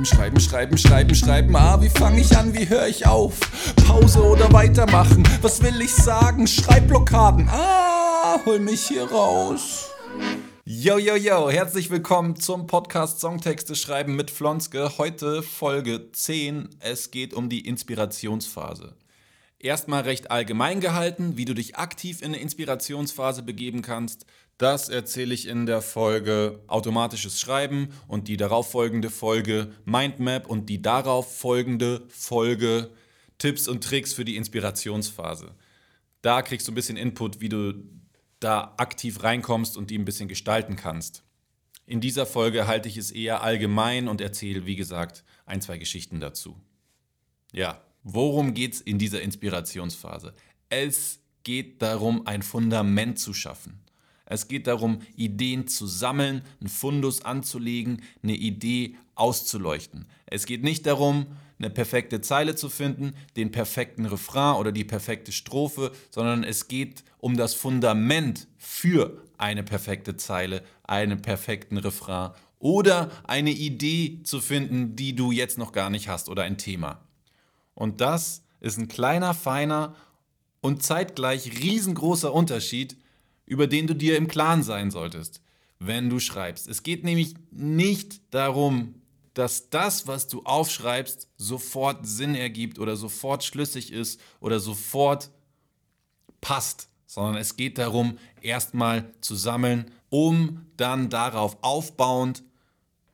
Schreiben, schreiben, schreiben, schreiben, schreiben. Ah, wie fange ich an, wie höre ich auf? Pause oder weitermachen? Was will ich sagen? Schreibblockaden. Ah, hol mich hier raus. Yo, yo, yo, herzlich willkommen zum Podcast Songtexte schreiben mit Flonske. Heute Folge 10. Es geht um die Inspirationsphase. Erstmal recht allgemein gehalten, wie du dich aktiv in eine Inspirationsphase begeben kannst. Das erzähle ich in der Folge Automatisches Schreiben und die darauf folgende Folge Mindmap und die darauf folgende Folge Tipps und Tricks für die Inspirationsphase. Da kriegst du ein bisschen Input, wie du da aktiv reinkommst und die ein bisschen gestalten kannst. In dieser Folge halte ich es eher allgemein und erzähle, wie gesagt, ein, zwei Geschichten dazu. Ja, Worum geht es in dieser Inspirationsphase? Es geht darum, ein Fundament zu schaffen. Es geht darum, Ideen zu sammeln, einen Fundus anzulegen, eine Idee auszuleuchten. Es geht nicht darum, eine perfekte Zeile zu finden, den perfekten Refrain oder die perfekte Strophe, sondern es geht um das Fundament für eine perfekte Zeile, einen perfekten Refrain oder eine Idee zu finden, die du jetzt noch gar nicht hast oder ein Thema. Und das ist ein kleiner, feiner und zeitgleich riesengroßer Unterschied, über den du dir im Klaren sein solltest, wenn du schreibst. Es geht nämlich nicht darum, dass das, was du aufschreibst, sofort Sinn ergibt oder sofort schlüssig ist oder sofort passt, sondern es geht darum, erstmal zu sammeln, um dann darauf aufbauend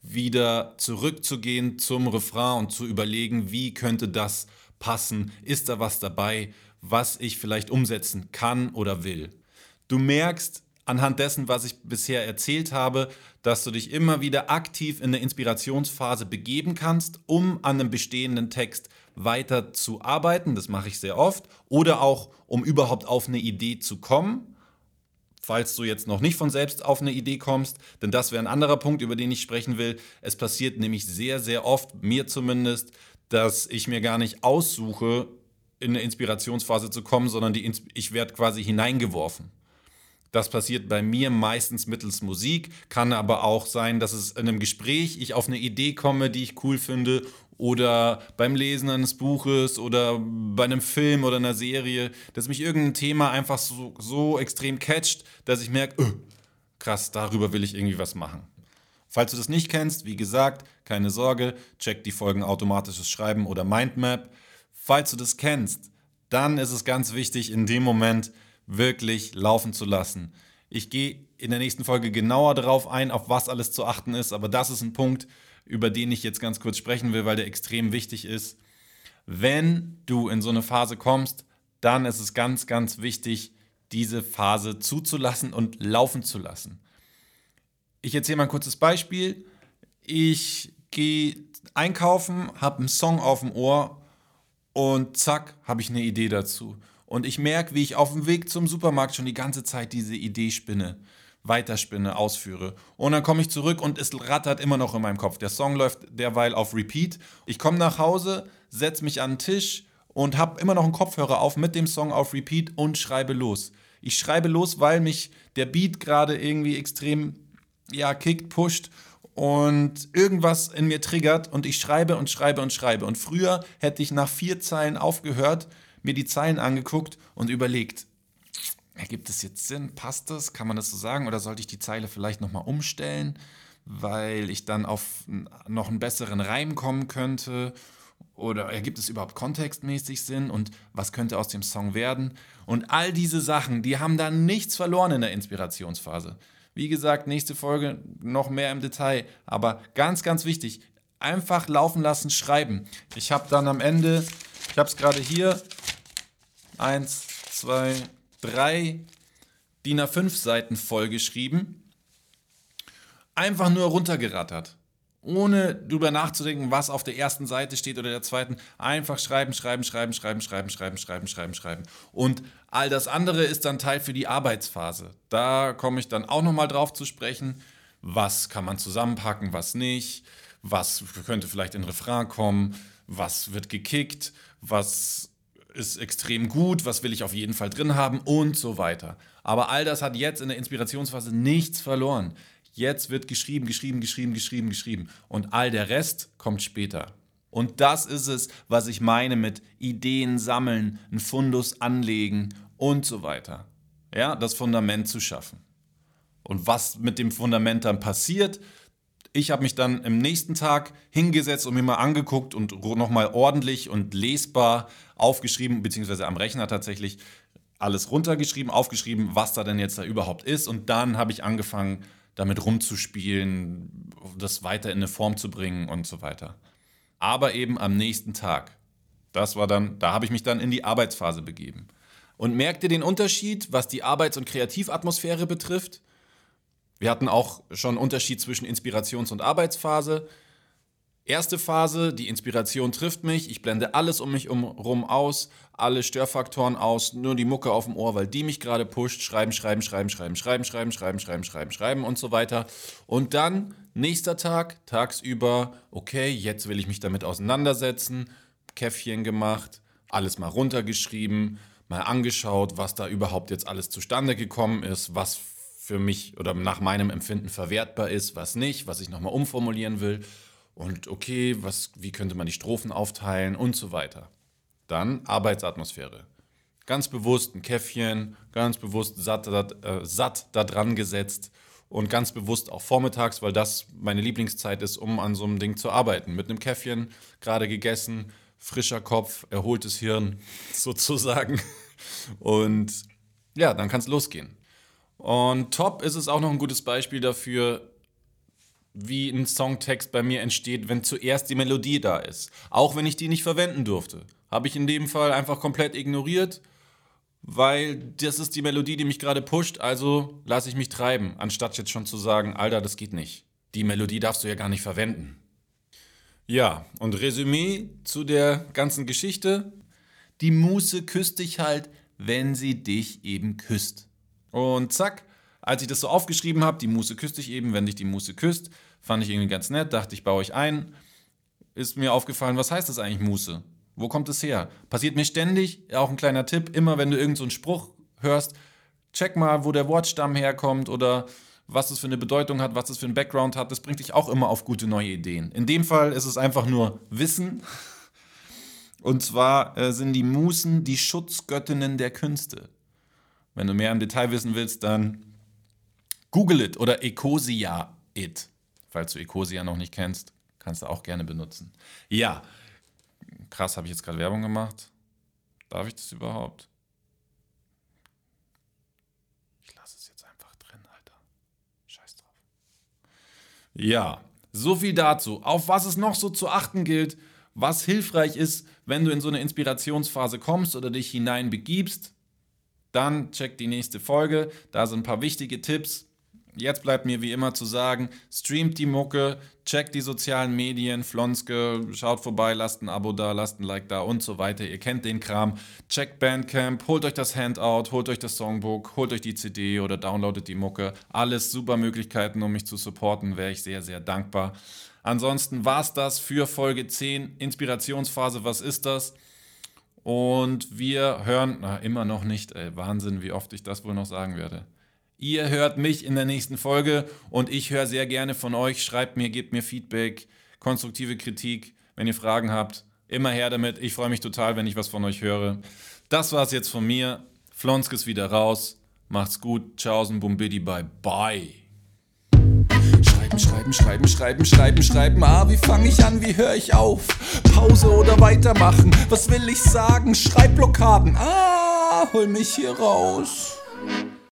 wieder zurückzugehen zum Refrain und zu überlegen, wie könnte das passen, ist da was dabei, was ich vielleicht umsetzen kann oder will. Du merkst anhand dessen, was ich bisher erzählt habe, dass du dich immer wieder aktiv in eine Inspirationsphase begeben kannst, um an einem bestehenden Text weiter zu arbeiten. Das mache ich sehr oft. Oder auch, um überhaupt auf eine Idee zu kommen falls du jetzt noch nicht von selbst auf eine Idee kommst, denn das wäre ein anderer Punkt, über den ich sprechen will. Es passiert nämlich sehr, sehr oft, mir zumindest, dass ich mir gar nicht aussuche, in eine Inspirationsphase zu kommen, sondern die, ich werde quasi hineingeworfen. Das passiert bei mir meistens mittels Musik, kann aber auch sein, dass es in einem Gespräch ich auf eine Idee komme, die ich cool finde oder beim Lesen eines Buches oder bei einem Film oder einer Serie, dass mich irgendein Thema einfach so, so extrem catcht, dass ich merke, öh, krass, darüber will ich irgendwie was machen. Falls du das nicht kennst, wie gesagt, keine Sorge, check die Folgen automatisches Schreiben oder Mindmap. Falls du das kennst, dann ist es ganz wichtig, in dem Moment wirklich laufen zu lassen. Ich gehe in der nächsten Folge genauer darauf ein, auf was alles zu achten ist, aber das ist ein Punkt, über den ich jetzt ganz kurz sprechen will, weil der extrem wichtig ist. Wenn du in so eine Phase kommst, dann ist es ganz, ganz wichtig, diese Phase zuzulassen und laufen zu lassen. Ich erzähle mal ein kurzes Beispiel. Ich gehe einkaufen, habe einen Song auf dem Ohr und zack, habe ich eine Idee dazu. Und ich merke, wie ich auf dem Weg zum Supermarkt schon die ganze Zeit diese Idee spinne weiterspinne, ausführe. Und dann komme ich zurück und es rattert immer noch in meinem Kopf. Der Song läuft derweil auf Repeat. Ich komme nach Hause, setze mich an den Tisch und habe immer noch einen Kopfhörer auf mit dem Song auf Repeat und schreibe los. Ich schreibe los, weil mich der Beat gerade irgendwie extrem ja, kickt, pusht und irgendwas in mir triggert und ich schreibe und schreibe und schreibe. Und früher hätte ich nach vier Zeilen aufgehört, mir die Zeilen angeguckt und überlegt, Ergibt es jetzt Sinn? Passt das? Kann man das so sagen? Oder sollte ich die Zeile vielleicht nochmal umstellen, weil ich dann auf noch einen besseren Reim kommen könnte? Oder ergibt es überhaupt kontextmäßig Sinn? Und was könnte aus dem Song werden? Und all diese Sachen, die haben dann nichts verloren in der Inspirationsphase. Wie gesagt, nächste Folge noch mehr im Detail. Aber ganz, ganz wichtig, einfach laufen lassen, schreiben. Ich habe dann am Ende, ich habe es gerade hier, eins, zwei, drei DIN A5 Seiten vollgeschrieben, einfach nur runtergerattert. Ohne drüber nachzudenken, was auf der ersten Seite steht oder der zweiten. Einfach schreiben, schreiben, schreiben, schreiben, schreiben, schreiben, schreiben, schreiben, schreiben. Und all das andere ist dann Teil für die Arbeitsphase. Da komme ich dann auch nochmal drauf zu sprechen. Was kann man zusammenpacken, was nicht? Was könnte vielleicht in Refrain kommen? Was wird gekickt? Was ist extrem gut, was will ich auf jeden Fall drin haben und so weiter. Aber all das hat jetzt in der Inspirationsphase nichts verloren. Jetzt wird geschrieben, geschrieben, geschrieben, geschrieben, geschrieben. Und all der Rest kommt später. Und das ist es, was ich meine mit Ideen sammeln, einen Fundus anlegen und so weiter. Ja, das Fundament zu schaffen. Und was mit dem Fundament dann passiert, ich habe mich dann im nächsten Tag hingesetzt und mir mal angeguckt und nochmal ordentlich und lesbar aufgeschrieben, beziehungsweise am Rechner tatsächlich alles runtergeschrieben, aufgeschrieben, was da denn jetzt da überhaupt ist. Und dann habe ich angefangen, damit rumzuspielen, das weiter in eine Form zu bringen und so weiter. Aber eben am nächsten Tag. Das war dann, da habe ich mich dann in die Arbeitsphase begeben. Und merkt ihr den Unterschied, was die Arbeits- und Kreativatmosphäre betrifft? Wir hatten auch schon einen Unterschied zwischen Inspirations- und Arbeitsphase. Erste Phase, die Inspiration trifft mich, ich blende alles um mich herum aus, alle Störfaktoren aus, nur die Mucke auf dem Ohr, weil die mich gerade pusht, schreiben, schreiben, schreiben, schreiben, schreiben, schreiben, schreiben, schreiben, schreiben, schreiben und so weiter. Und dann nächster Tag, tagsüber, okay, jetzt will ich mich damit auseinandersetzen, Käffchen gemacht, alles mal runtergeschrieben, mal angeschaut, was da überhaupt jetzt alles zustande gekommen ist, was für mich oder nach meinem Empfinden verwertbar ist, was nicht, was ich nochmal umformulieren will und okay, was, wie könnte man die Strophen aufteilen und so weiter. Dann Arbeitsatmosphäre. Ganz bewusst ein Käffchen, ganz bewusst satt, äh, satt da dran gesetzt und ganz bewusst auch vormittags, weil das meine Lieblingszeit ist, um an so einem Ding zu arbeiten. Mit einem Käffchen, gerade gegessen, frischer Kopf, erholtes Hirn sozusagen. Und ja, dann kann es losgehen. Und top ist es auch noch ein gutes Beispiel dafür, wie ein Songtext bei mir entsteht, wenn zuerst die Melodie da ist. Auch wenn ich die nicht verwenden durfte. Habe ich in dem Fall einfach komplett ignoriert, weil das ist die Melodie, die mich gerade pusht, also lasse ich mich treiben, anstatt jetzt schon zu sagen, Alter, das geht nicht. Die Melodie darfst du ja gar nicht verwenden. Ja, und Resümee zu der ganzen Geschichte. Die Muße küsst dich halt, wenn sie dich eben küsst. Und zack, als ich das so aufgeschrieben habe, die Muße küsst dich eben, wenn dich die Muße küsst, Fand ich irgendwie ganz nett, dachte ich, baue ich ein. Ist mir aufgefallen, was heißt das eigentlich Muße? Wo kommt es her? Passiert mir ständig, auch ein kleiner Tipp, immer wenn du irgendeinen so Spruch hörst, check mal, wo der Wortstamm herkommt oder was es für eine Bedeutung hat, was es für einen Background hat. Das bringt dich auch immer auf gute neue Ideen. In dem Fall ist es einfach nur Wissen. Und zwar äh, sind die Musen die Schutzgöttinnen der Künste. Wenn du mehr im Detail wissen willst, dann Google it oder Ecosia it. Falls du Ecosia noch nicht kennst, kannst du auch gerne benutzen. Ja, krass, habe ich jetzt gerade Werbung gemacht? Darf ich das überhaupt? Ich lasse es jetzt einfach drin, Alter. Scheiß drauf. Ja, so viel dazu. Auf was es noch so zu achten gilt, was hilfreich ist, wenn du in so eine Inspirationsphase kommst oder dich hineinbegibst, dann check die nächste Folge. Da sind ein paar wichtige Tipps. Jetzt bleibt mir wie immer zu sagen, streamt die Mucke, checkt die sozialen Medien, Flonske, schaut vorbei, lasst ein Abo da, lasst ein Like da und so weiter. Ihr kennt den Kram. Checkt Bandcamp, holt euch das Handout, holt euch das Songbook, holt euch die CD oder downloadet die Mucke. Alles super Möglichkeiten, um mich zu supporten, wäre ich sehr, sehr dankbar. Ansonsten war es das für Folge 10, Inspirationsphase, was ist das? Und wir hören, na, immer noch nicht, ey, Wahnsinn, wie oft ich das wohl noch sagen werde. Ihr hört mich in der nächsten Folge und ich höre sehr gerne von euch. Schreibt mir, gebt mir Feedback, konstruktive Kritik. Wenn ihr Fragen habt, immer her damit. Ich freue mich total, wenn ich was von euch höre. Das war's jetzt von mir. Flonsk ist wieder raus. Macht's gut. Tschaußen, Bumbidi, bye bye. Schreiben, schreiben, schreiben, schreiben, schreiben, schreiben. Ah, wie fange ich an, wie höre ich auf? Pause oder weitermachen? Was will ich sagen? Schreibblockaden. Ah, hol mich hier raus.